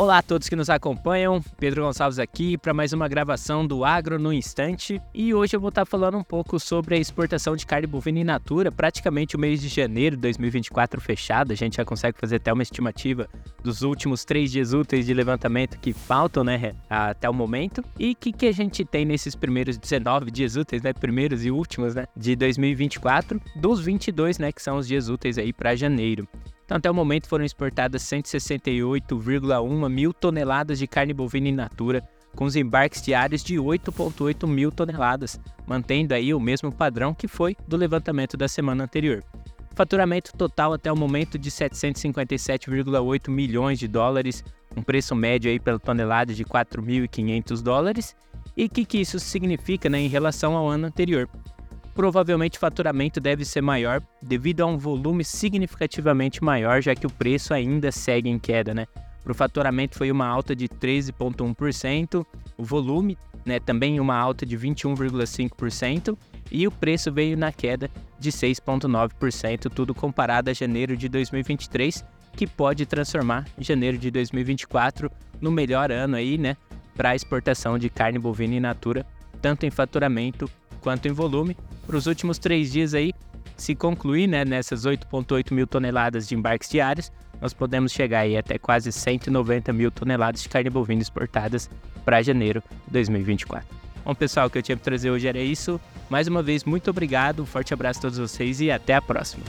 Olá a todos que nos acompanham, Pedro Gonçalves aqui para mais uma gravação do Agro no Instante. E hoje eu vou estar falando um pouco sobre a exportação de carne bovina in natura. Praticamente o mês de janeiro de 2024 fechado, a gente já consegue fazer até uma estimativa dos últimos três dias úteis de levantamento que faltam, né, até o momento. E o que, que a gente tem nesses primeiros 19 dias úteis, né, primeiros e últimos, né, de 2024, dos 22, né, que são os dias úteis aí para janeiro. Então, até o momento foram exportadas 168,1 mil toneladas de carne bovina in natura, com os embarques diários de 8,8 mil toneladas, mantendo aí o mesmo padrão que foi do levantamento da semana anterior. Faturamento total até o momento de 757,8 milhões de dólares, um preço médio aí pela tonelada de 4.500 dólares. E o que, que isso significa né, em relação ao ano anterior? Provavelmente o faturamento deve ser maior devido a um volume significativamente maior, já que o preço ainda segue em queda, né? Para o faturamento foi uma alta de 13,1%, o volume né, também uma alta de 21,5% e o preço veio na queda de 6,9%, tudo comparado a janeiro de 2023, que pode transformar janeiro de 2024 no melhor ano aí, né, para a exportação de carne bovina in natura, tanto em faturamento quanto em volume. Para os últimos três dias aí, se concluir né, nessas 8,8 mil toneladas de embarques diários, nós podemos chegar aí até quase 190 mil toneladas de carne bovina exportadas para janeiro de 2024. Bom, pessoal, o que eu tinha para trazer hoje era isso. Mais uma vez, muito obrigado, um forte abraço a todos vocês e até a próxima.